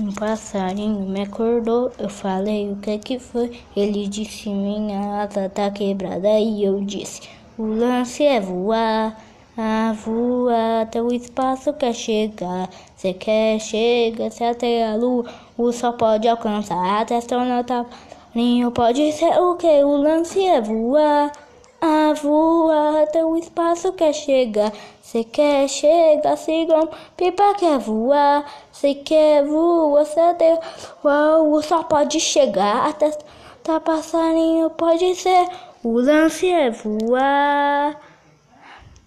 Um passarinho me acordou, eu falei o que que foi. Ele disse minha asa tá quebrada e eu disse o lance é voar, a voar até o espaço quer chegar. Cê quer chega, se até a lua o sol pode alcançar. Até astronauta passarinho pode ser o que? O lance é voar. A voar até o espaço quer chegar. Se quer chegar, sigam pipa quer voar. Se quer voar, se deu o só pode chegar. Até tá passarinho pode ser. O lance é voar.